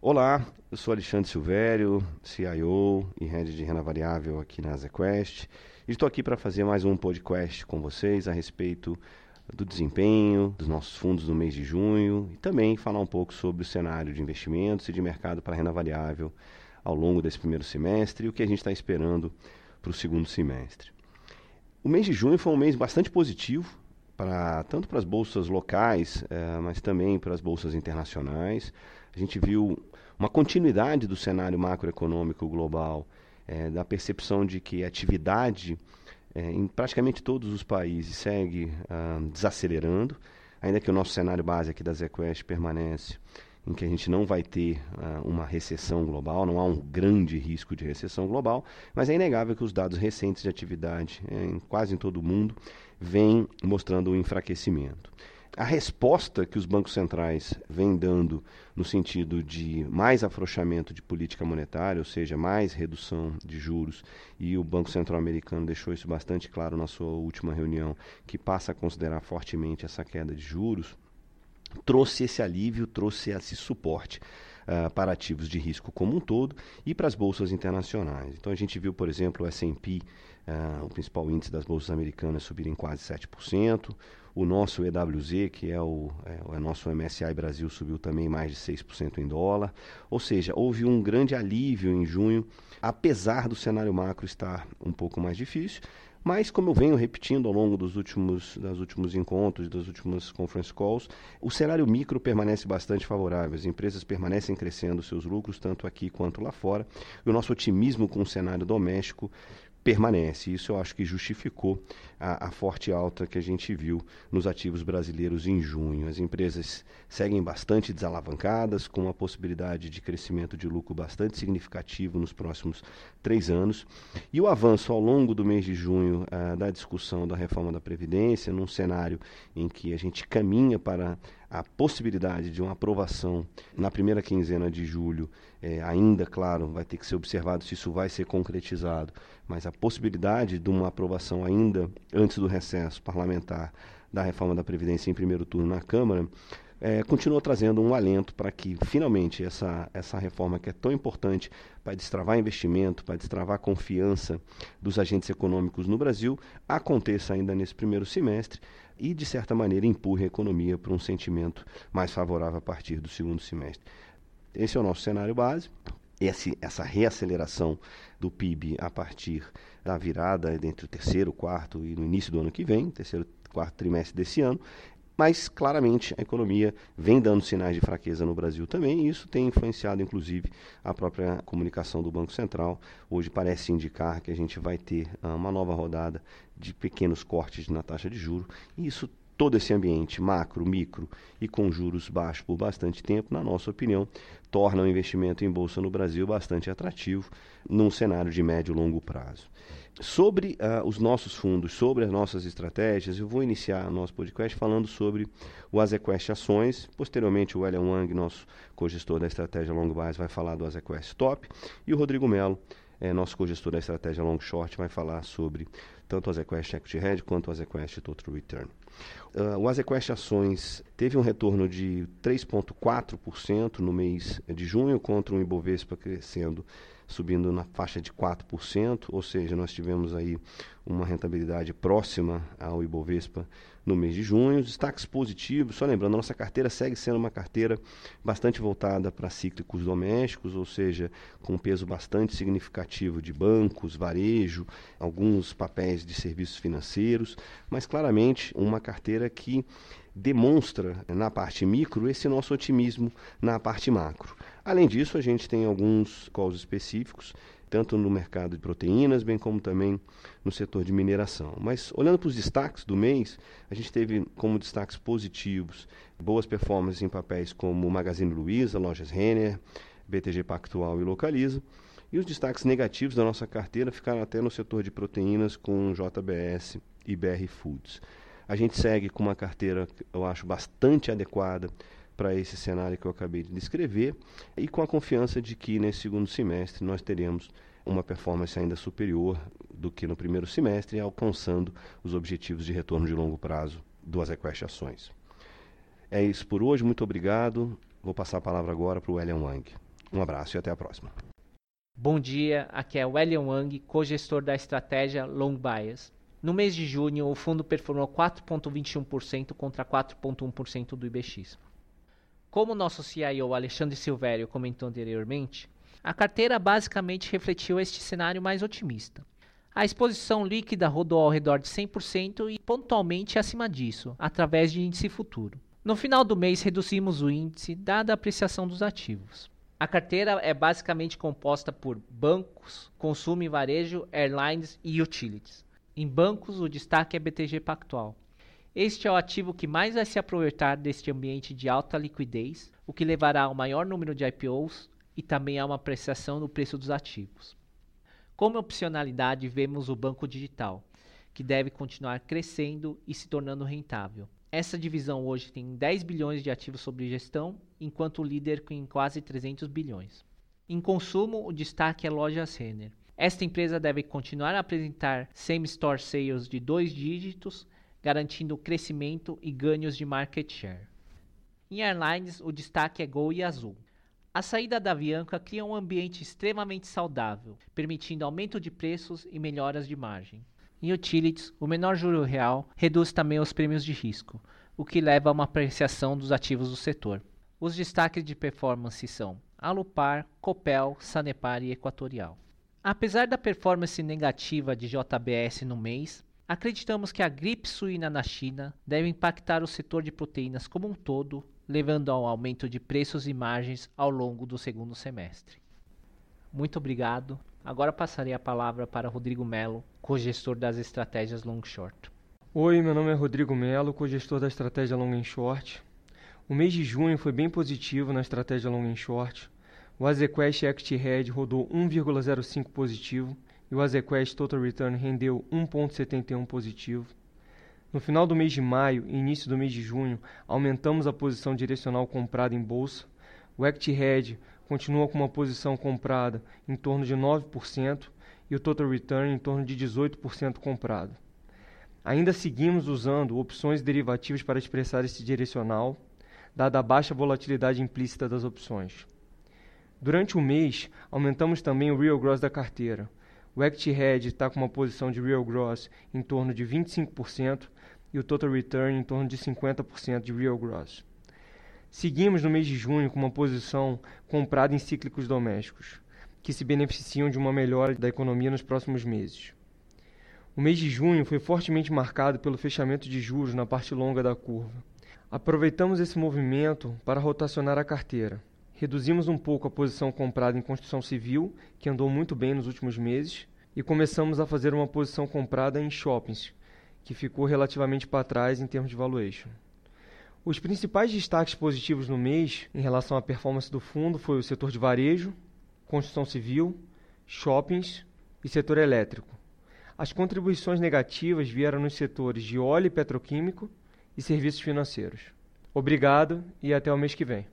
Olá, eu sou Alexandre Silvério, CIO e Head de Renda Variável aqui na ZQuest. Estou aqui para fazer mais um podcast com vocês a respeito do desempenho dos nossos fundos no mês de junho e também falar um pouco sobre o cenário de investimentos e de mercado para renda variável ao longo desse primeiro semestre e o que a gente está esperando para o segundo semestre. O mês de junho foi um mês bastante positivo, para tanto para as bolsas locais, eh, mas também para as bolsas internacionais. A gente viu uma continuidade do cenário macroeconômico global, é, da percepção de que a atividade é, em praticamente todos os países segue ah, desacelerando, ainda que o nosso cenário base aqui da ZQuest permanece em que a gente não vai ter uh, uma recessão global, não há um grande risco de recessão global, mas é inegável que os dados recentes de atividade em quase em todo o mundo vêm mostrando um enfraquecimento. A resposta que os bancos centrais vêm dando no sentido de mais afrouxamento de política monetária, ou seja, mais redução de juros, e o Banco Central Americano deixou isso bastante claro na sua última reunião, que passa a considerar fortemente essa queda de juros, trouxe esse alívio, trouxe esse suporte uh, para ativos de risco como um todo e para as bolsas internacionais. Então a gente viu, por exemplo, o S&P, uh, o principal índice das bolsas americanas, subir em quase 7%. O nosso EWZ, que é o, é, o nosso MSI Brasil, subiu também mais de 6% em dólar. Ou seja, houve um grande alívio em junho, apesar do cenário macro estar um pouco mais difícil. Mas, como eu venho repetindo ao longo dos últimos, dos últimos encontros, das últimas conference calls, o cenário micro permanece bastante favorável. As empresas permanecem crescendo seus lucros, tanto aqui quanto lá fora. E o nosso otimismo com o cenário doméstico permanece. Isso eu acho que justificou a, a, forte alta que a gente viu nos ativos brasileiros em junho. As empresas seguem bastante desalavancadas, com uma possibilidade de crescimento de lucro bastante significativo nos próximos três anos. E o avanço ao longo do mês de junho uh, da discussão da reforma da Previdência, num cenário em que a gente caminha para a possibilidade de uma aprovação na primeira quinzena de julho, é, ainda, claro, vai ter que ser observado se isso vai ser concretizado, mas a possibilidade de uma aprovação ainda antes do recesso parlamentar da reforma da Previdência em primeiro turno na Câmara, é, continua trazendo um alento para que finalmente essa, essa reforma que é tão importante para destravar investimento, para destravar a confiança dos agentes econômicos no Brasil, aconteça ainda nesse primeiro semestre e, de certa maneira, empurre a economia para um sentimento mais favorável a partir do segundo semestre. Esse é o nosso cenário base. Esse, essa reaceleração do PIB a partir da virada entre o terceiro, quarto e no início do ano que vem, terceiro, quarto trimestre desse ano, mas claramente a economia vem dando sinais de fraqueza no Brasil também, e isso tem influenciado inclusive a própria comunicação do Banco Central. Hoje parece indicar que a gente vai ter uh, uma nova rodada de pequenos cortes na taxa de juros, e isso todo esse ambiente macro, micro e com juros baixos por bastante tempo, na nossa opinião, torna o investimento em bolsa no Brasil bastante atrativo num cenário de médio e longo prazo. Sobre uh, os nossos fundos, sobre as nossas estratégias, eu vou iniciar nosso podcast falando sobre o Azequest Ações. Posteriormente, o William Wang, nosso co-gestor da estratégia Long Base, vai falar do Azequest Top. E o Rodrigo Melo, é, nosso co-gestor da estratégia Long Short, vai falar sobre tanto o Azequest Equity Hedge quanto o Azequest Total Return. Uh, o Azequest Ações teve um retorno de 3,4% no mês de junho, contra um Ibovespa crescendo subindo na faixa de 4%, ou seja, nós tivemos aí uma rentabilidade próxima ao Ibovespa no mês de junho. Destaques positivos, só lembrando, nossa carteira segue sendo uma carteira bastante voltada para cíclicos domésticos, ou seja, com um peso bastante significativo de bancos, varejo, alguns papéis de serviços financeiros, mas claramente uma carteira que demonstra na parte micro esse nosso otimismo na parte macro. Além disso, a gente tem alguns calls específicos, tanto no mercado de proteínas, bem como também no setor de mineração. Mas olhando para os destaques do mês, a gente teve como destaques positivos boas performances em papéis como Magazine Luiza, Lojas Renner, BTG Pactual e Localiza. E os destaques negativos da nossa carteira ficaram até no setor de proteínas com JBS e BR Foods. A gente segue com uma carteira, eu acho, bastante adequada para esse cenário que eu acabei de descrever e com a confiança de que nesse segundo semestre nós teremos uma performance ainda superior do que no primeiro semestre, alcançando os objetivos de retorno de longo prazo do Azequest Ações. É isso por hoje, muito obrigado. Vou passar a palavra agora para o William Wang. Um abraço e até a próxima. Bom dia, aqui é o Elian Wang, co-gestor da estratégia Long Bias. No mês de junho, o fundo performou 4,21% contra 4,1% do IBX. Como nosso CIO Alexandre Silvério comentou anteriormente, a carteira basicamente refletiu este cenário mais otimista. A exposição líquida rodou ao redor de 100% e pontualmente acima disso, através de índice futuro. No final do mês, reduzimos o índice, dada a apreciação dos ativos. A carteira é basicamente composta por bancos, consumo e varejo, airlines e utilities. Em bancos, o destaque é BTG Pactual. Este é o ativo que mais vai se aproveitar deste ambiente de alta liquidez, o que levará ao maior número de IPOs e também a uma apreciação no preço dos ativos. Como opcionalidade, vemos o banco digital, que deve continuar crescendo e se tornando rentável. Essa divisão hoje tem 10 bilhões de ativos sob gestão, enquanto o líder com quase 300 bilhões. Em consumo, o destaque é Lojas Renner, esta empresa deve continuar a apresentar same-store sales de dois dígitos, garantindo crescimento e ganhos de market share. Em airlines, o destaque é Gol e Azul. A saída da Avianca cria um ambiente extremamente saudável, permitindo aumento de preços e melhoras de margem. Em utilities, o menor juro real reduz também os prêmios de risco, o que leva a uma apreciação dos ativos do setor. Os destaques de performance são Alupar, Copel, Sanepar e Equatorial. Apesar da performance negativa de JBS no mês, acreditamos que a gripe suína na China deve impactar o setor de proteínas como um todo, levando ao aumento de preços e margens ao longo do segundo semestre. Muito obrigado. Agora passarei a palavra para Rodrigo Melo, co-gestor das estratégias Long Short. Oi, meu nome é Rodrigo Melo, co-gestor da estratégia Long Short. O mês de junho foi bem positivo na estratégia Long Short o Azequest Equity Red rodou 1,05 positivo e o Azequest Total Return rendeu 1,71 positivo. No final do mês de maio e início do mês de junho, aumentamos a posição direcional comprada em bolsa. O Equity Red continua com uma posição comprada em torno de 9% e o Total Return em torno de 18% comprado. Ainda seguimos usando opções derivativas para expressar esse direcional, dada a baixa volatilidade implícita das opções. Durante o mês, aumentamos também o Real Gross da carteira. O Equity Hedge está com uma posição de Real Gross em torno de 25% e o Total Return em torno de 50% de Real Gross. Seguimos no mês de junho com uma posição comprada em cíclicos domésticos, que se beneficiam de uma melhora da economia nos próximos meses. O mês de junho foi fortemente marcado pelo fechamento de juros na parte longa da curva. Aproveitamos esse movimento para rotacionar a carteira. Reduzimos um pouco a posição comprada em construção civil, que andou muito bem nos últimos meses, e começamos a fazer uma posição comprada em shoppings, que ficou relativamente para trás em termos de valuation. Os principais destaques positivos no mês em relação à performance do fundo foi o setor de varejo, construção civil, shoppings e setor elétrico. As contribuições negativas vieram nos setores de óleo e petroquímico e serviços financeiros. Obrigado e até o mês que vem.